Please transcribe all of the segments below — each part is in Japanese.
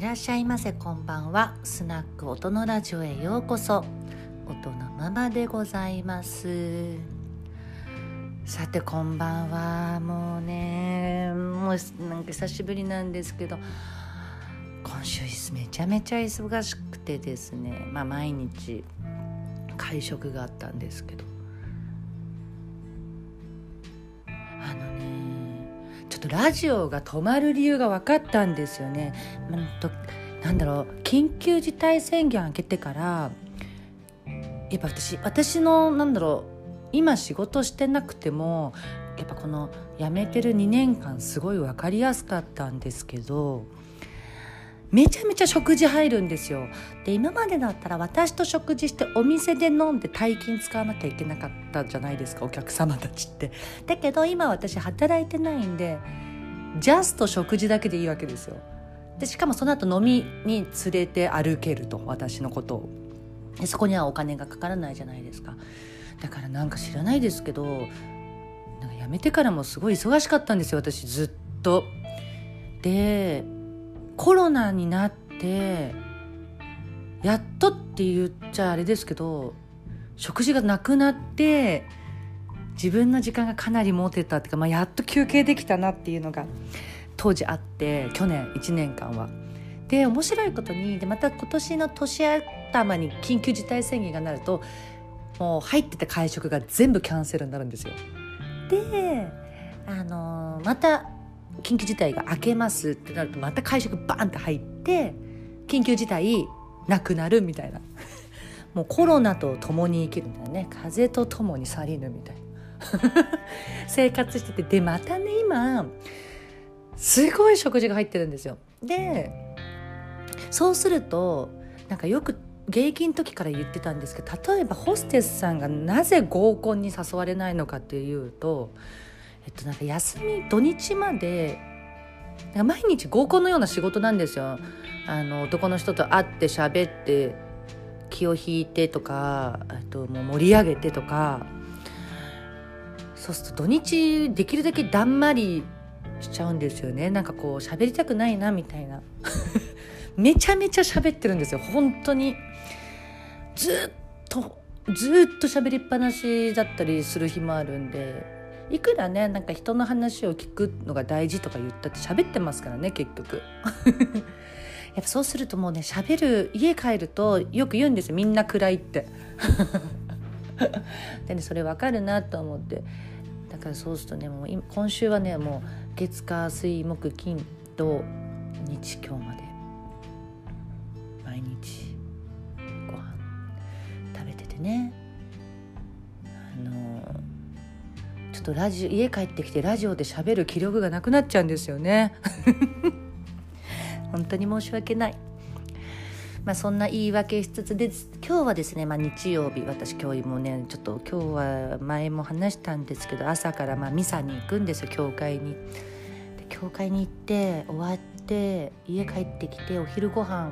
いらっしゃいませ。こんばんは。スナック音のラジオへようこそ。音のままでございます。さてこんばんは。もうねもうなんか久しぶりなんですけど。今週めちゃめちゃ忙しくてですね。まあ毎日会食があったんですけど。ょっとラジオが止まる理由が分かったんですよね。うんとなんだろう緊急事態宣言明けてからやっぱ私私のなんだろう今仕事してなくてもやっぱこの辞めてる2年間すごい分かりやすかったんですけどめちゃめちゃ食事入るんですよ。で今までだったら私と食事してお店で飲んで大金使わなきゃいけなかったじゃないですかお客様たちって。だけど今私働いてないんでジャスト食事だけでいいわけですよ。でしかもその後飲みに連れて歩けると私のことを。でそこにはお金がかからないじゃないですか。だからなんか知らないですけどなんか辞めてからもすごい忙しかったんですよ私ずっと。でコロナになってやっとって言っちゃあれですけど食事がなくなって自分の時間がかなり持てたっていうか、まあ、やっと休憩できたなっていうのが当時あって去年1年間は。で面白いことにでまた今年の年頭に緊急事態宣言がなるともう入ってた会食が全部キャンセルになるんですよ。であのまた緊急事態が明けますってなるとまた会食バーンって入って緊急事態なくなるみたいな。もうコロナと共に生きるみたいなね。風と共に去りぬみたいな。生活しててでまたね今すごい食事が入ってるんですよ。でそうするとなんかよく現役の時から言ってたんですけど例えばホステスさんがなぜ合コンに誘われないのかっていうとっと、なんか休み土日まで毎日合コンのような仕事なんですよ。あの男の人と会って喋って気を引いてとかあともう盛り上げてとか。そうすると土日できるだけだんまりしちゃうんですよね。なんかこう喋りたくないなみたいな。めちゃめちゃ喋ってるんですよ。本当に。ずっとずっと喋りっぱなしだったりする日もあるんで。いくらねなんか人の話を聞くのが大事とか言ったって喋ってますからね結局。やっぱそうするともうね喋る家帰るとよく言うんですよみんな暗いって。でねそれ分かるなと思って。だからそうするとねもう今週はねもう月火水木金土日今日まで。毎日ご飯食べててね。ちょっとラジ家帰ってきてラジオで喋る気力がなくなっちゃうんですよね 本当に申し訳ないまあそんな言い訳しつつで今日はですね、まあ、日曜日私今日もねちょっと今日は前も話したんですけど朝からまあミサに行くんですよ教会に。で教会に行って終わって家帰ってきてお昼ご飯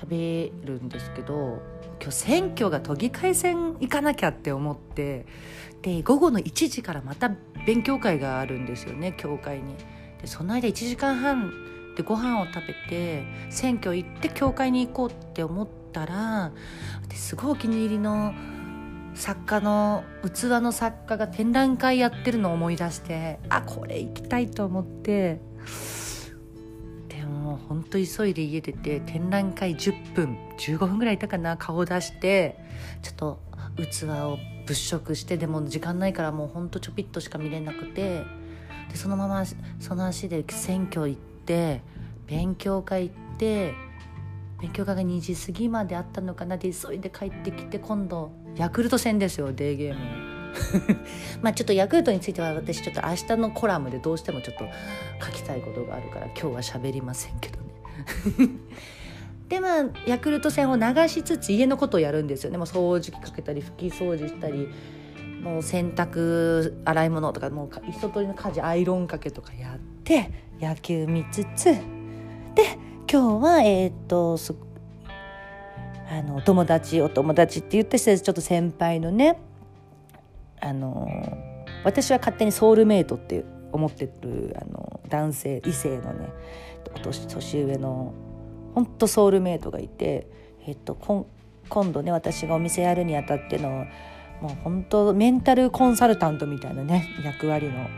食べるんですけど今日選挙が都議会選行かなきゃって思ってで午後の1時からまた勉強会があるんですよね教会に。でその間1時間半でご飯を食べて選挙行って教会に行こうって思ったらすごいお気に入りの作家の器の作家が展覧会やってるのを思い出してあこれ行きたいと思ってでも本当急いで家出て展覧会10分15分ぐらいいたかな顔出してちょっと器を物色してでも時間ないからもうほんとちょぴっとしか見れなくてでそのままその足で選挙行って勉強会行って勉強会が2時過ぎまであったのかなで急いで帰ってきて今度ヤクルト戦ですよデーゲーム。まあちょっとヤクルトについては私ちょっと明日のコラムでどうしてもちょっと書きたいことがあるから今日は喋りませんけどね。でまあヤクルト戦を流しつつ家のことをやるんですよね。もう掃除機かけたり拭き掃除したりもう洗濯洗い物とかもう一通りの家事アイロンかけとかやって野球見つつで今日はえっ、とあのお友達お友達って言った人ちょっと先輩のねあの私は勝手にソウルメイトって思ってるあの男性異性のね年上のほんとソウルメイトがいて、えっと、今度ね私がお店やるにあたってのもう本当メンタルコンサルタントみたいなね役割の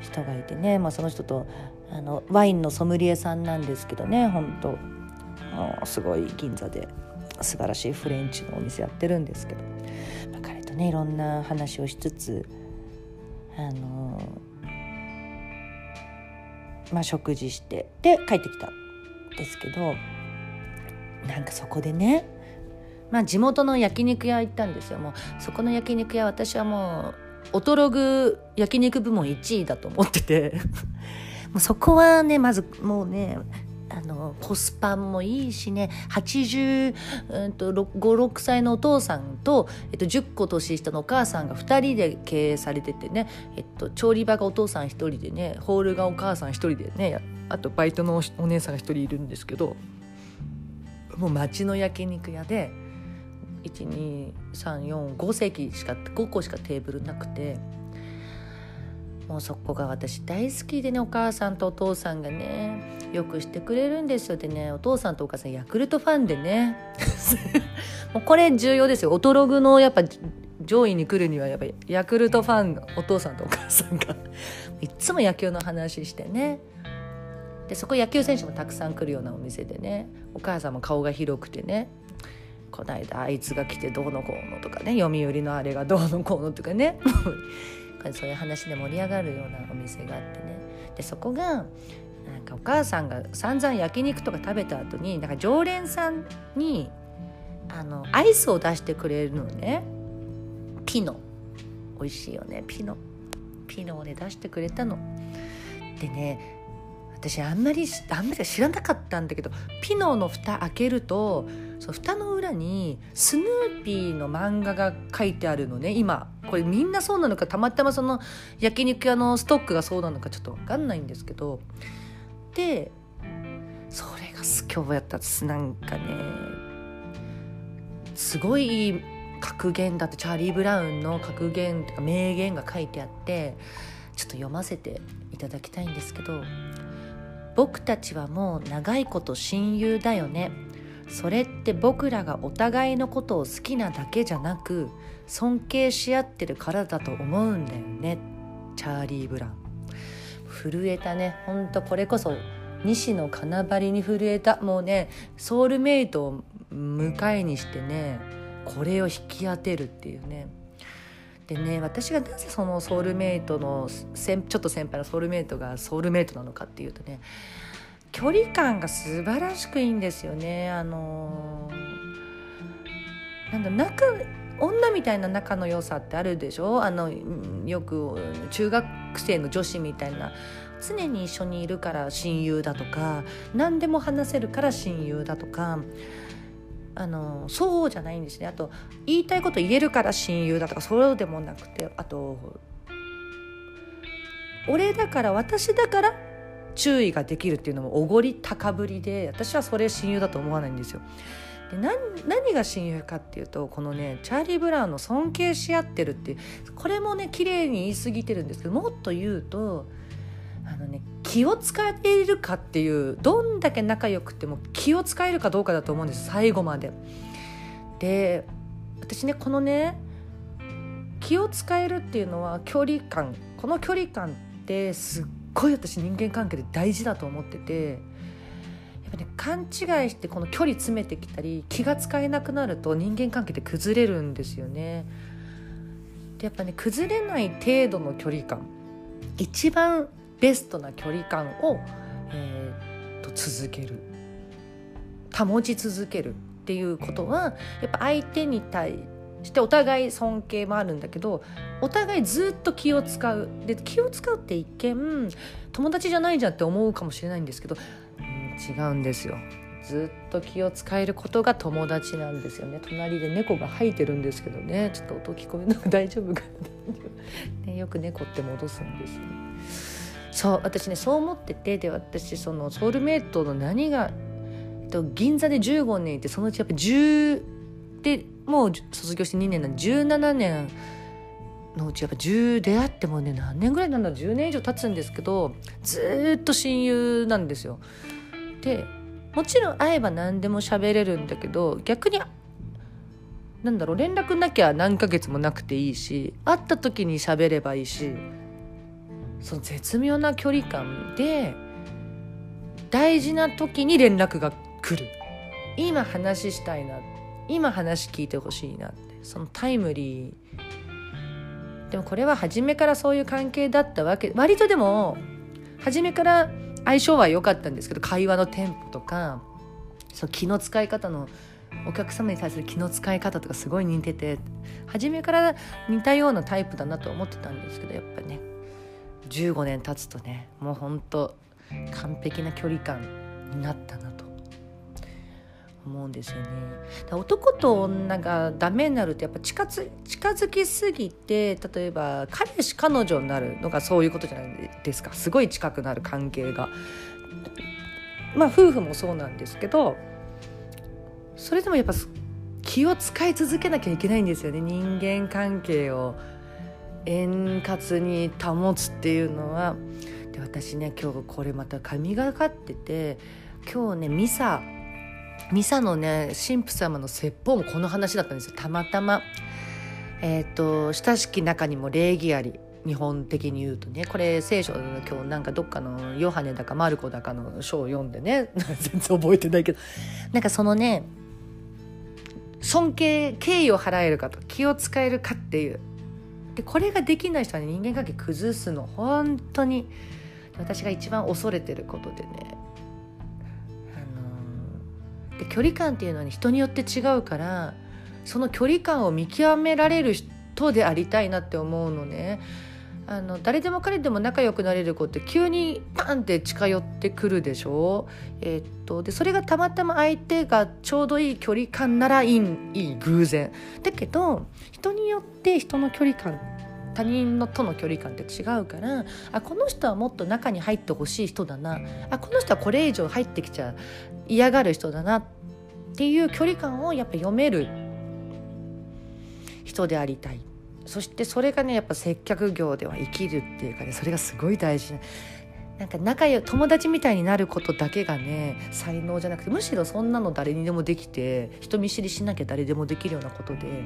人がいてね、まあ、その人とあのワインのソムリエさんなんですけどね本当もうすごい銀座で素晴らしいフレンチのお店やってるんですけど、ねいろんな話をしつつあのまあ食事してで帰ってきた。んですけどなんかそこでねまあ地元の焼肉屋行ったんですよ。もうそこの焼肉屋私はもうオトログ焼肉部門1位だと思ってて。もうそこはねまずもうねあのコスパもいいしね。85、うん、と6歳のお父さんと、えっと、10個年下のお母さんが2人で経営されててね、えっと、調理場がお父さん1人でねホールがお母さん1人でねあとバイトのお姉さんが1人いるんですけど。もう町の焼肉屋で12345席しか5個しかテーブルなくて。もうそこが私大好きでねお母さんとお父さんがねよくしてくれるんですよでねお父さんとお母さんヤクルトファンでね。もうこれ重要ですよ。オトログのやっぱ上位に来るにはやっぱりヤクルトファンのお父さんとお母さんが。いつも野球の話してね。でそこ野球選手もたくさん来るようなお店でねお母さんも顔が広くてねこの間あいつが来てどうのこうのとかね読売のあれがどうのこうのとかねそういう話で盛り上がるようなお店があってね。でそこがなんかお母さんが散々焼肉とか食べた後になんか常連さんにあのアイスを出してくれるのね。ピノ。美味しいよね。ピノ。ピノをね出してくれたの。でね私あんまりあんまり知らなかったんだけどピノの蓋開けるとそう蓋の裏にスヌーピーの漫画が書いてあるのね今。これみんなそうなのかたまたまその焼肉屋のストックがそうなのかちょっと分かんないんですけど。でそれが今日やったすなんかね。すごい格言だってチャーリー・ブラウンの格言とか名言が書いてあってちょっと読ませていただきたいんですけど。僕たちはもう長いこと親友だよね。それって僕らがお互いのことを好きなだけじゃなく尊敬し合ってるからだと思うんだよね。チャーリー・ブラン。震えたね。ほんとこれこそ西野金張に震えた。もうねソウルメイトを迎えにしてねこれを引き当てるっていうね。でね私がなぜそのソウルメイトのちょっと先輩のソウルメイトがソウルメイトなのかっていうとね距離感が素晴らしくいいんですよね。あのなんだ仲女みたいな仲の良さってあるでしょ？あのよく中学生の女子みたいな。常に一緒にいるから親友だとか何でも話せるから親友だとか。あのそうじゃないんですね。あと言いたいこと言えるから親友だとかそうでもなくて。あと俺だから私だから注意ができるっていうのもおごり高ぶりで私はそれ親友だと思わないんですよ。で何が親友かっていうとこのねチャーリー・ブラウンの尊敬し合ってるってこれもね綺麗に言い過ぎてるんですけどもっと言うとあのね気を使えるかっていうどんだけ仲良くても気を使えるかどうかだと思うんです最後まで。で私ねこのね気を使えるっていうのは距離感この距離感ってすっごい私人間関係で大事だと思っててやっぱね勘違いしてこの距離詰めてきたり気が使えなくなると人間関係って崩れるんですよね。でやっぱね崩れない程度の距離感一番ベストな距離感を、えー、と続ける保ち続けるっていうことはやっぱ相手に対してお互い尊敬もあるんだけどお互いずっと気を使う。で気を使うって一見友達じゃないじゃんって思うかもしれないんですけど、うん、違うんですよ。ずっと気を使えることが友達なんですよね。隣で猫が吐いてるんですけどね。ちょっと音聞こえるの大丈夫かな、ね、よく猫って戻すんですよ、ね。そう私ねそう思っててで私そのソウルメイトの何が、えっと、銀座で15年いてそのうちやっぱ10でもう卒業して2年なんで17年のうちやっぱ10出会ってもね何年ぐらいなんだ10年以上経つんですけどずっと親友なんですよ。でもちろん会えば何でも喋れるんだけど逆になんだろう連絡なきゃ何ヶ月もなくていいし会った時に喋ればいいしその絶妙な距離感で大事な時に連絡が来る。今話したいな今話聞いてほしいなって。そのタイムリー。でもこれは初めからそういう関係だったわけ。割とでも初めから相性は良かったんですけど会話のテンポとかそう気の使い方のお客様に対する気の使い方とかすごい似てて初めから似たようなタイプだなと思ってたんですけどやっぱね15年経つとねもうほんと完璧な距離感になったな。思うんですよね。男と女がダメになるとやっぱ近づ近づきすぎて例えば彼氏彼女になるのがそういうことじゃないですかすごい近くなる関係が。まあ夫婦もそうなんですけどそれでもやっぱ気を使い続けなきゃいけないんですよね人間関係を円滑に保つっていうのは。で私ね今日これまた神がかってて今日ねミサミサのね神父様の説法もこの話だったんですよ。たまたま。えっ、ー、と親しき中にも礼儀あり日本的に言うとね。これ聖書の今日なんかどっかのヨハネだかマルコだかの書を読んでね。全然覚えてないけど。なんかそのね尊敬敬意を払えるかと気を使えるかっていう。でこれができない人は、ね、人間関係崩すの。本当に。私が一番恐れてることでね、で距離感っていうのは、ね、人によって違うからその距離感を見極められる人でありたいなって思うのね。あの誰でも彼でも仲良くなれる子って急にパンって近寄ってくるでしょ、えー、っとでそれがたまたま相手がちょうどいい距離感ならいいいい偶然。だけど人によって人の距離感他人のとの距離感って違うからあこの人はもっと中に入ってほしい人だな。あこの人はこれ以上入ってきちゃ嫌がる人だなっていう距離感をやっぱ読める人でありたいそしてそれがねやっぱ接客業では生きるっていうかねそれがすごい大事な。なんか仲良友達みたいになることだけがね才能じゃなくてむしろそんなの誰にでもできて人見知りしなきゃ誰でもできるようなことで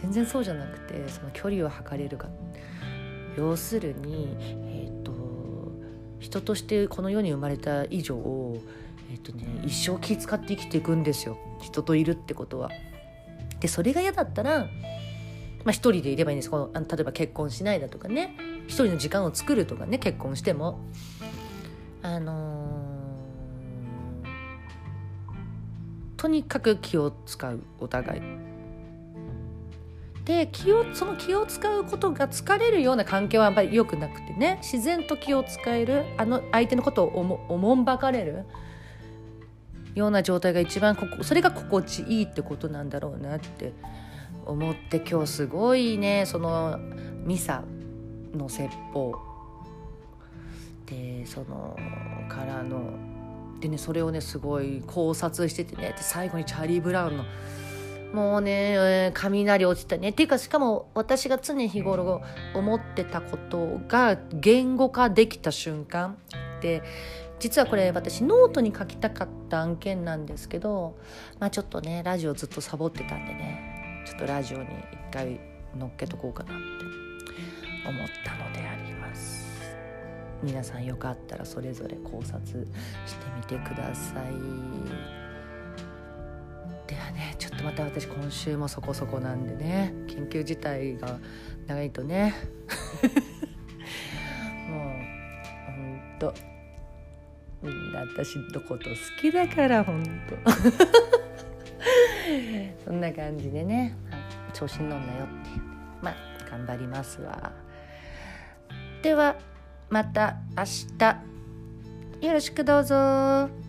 全然そうじゃなくてその距離を測れるか要するに、えーと、人としてこの世に生まれた以上、えーとね、一生気使って生きていくんですよ人といるってことは。でそれが嫌だったら、まあ、一人でいればいいんですこのあの例えば結婚しないだとかね一人の時間を作るとかね結婚しても。あのー、とにかく気を使うお互い。で気をその気を使うことが疲れるような関係はやっぱり良くなくてね自然と気を使えるあの相手のことをおもおもんばかれるような状態が一番ここそれが心地いいってことなんだろうなって思って今日すごいねそのミサの説法でそのからのでねそれをねすごい考察しててねで最後にチャーリー・ブラウンの「もうね、雷落ちたね。っていうか、しかも私が常日頃思ってたことが言語化できた瞬間で、実はこれ私ノートに書きたかった案件なんですけど、まあちょっとね、ラジオずっとサボってたんでね、ちょっとラジオに一回乗っけとこうかなって思ったのであります。皆さんよかったらそれぞれ考察してみてください。ではねちょっとまた私今週もそこそこなんでね緊急事態が長いとね私のこと好きだからほんとそんな感じでね。調子に乗んなよっていう。まあ頑張りますわ。ではまた明日。よろしくどうぞ。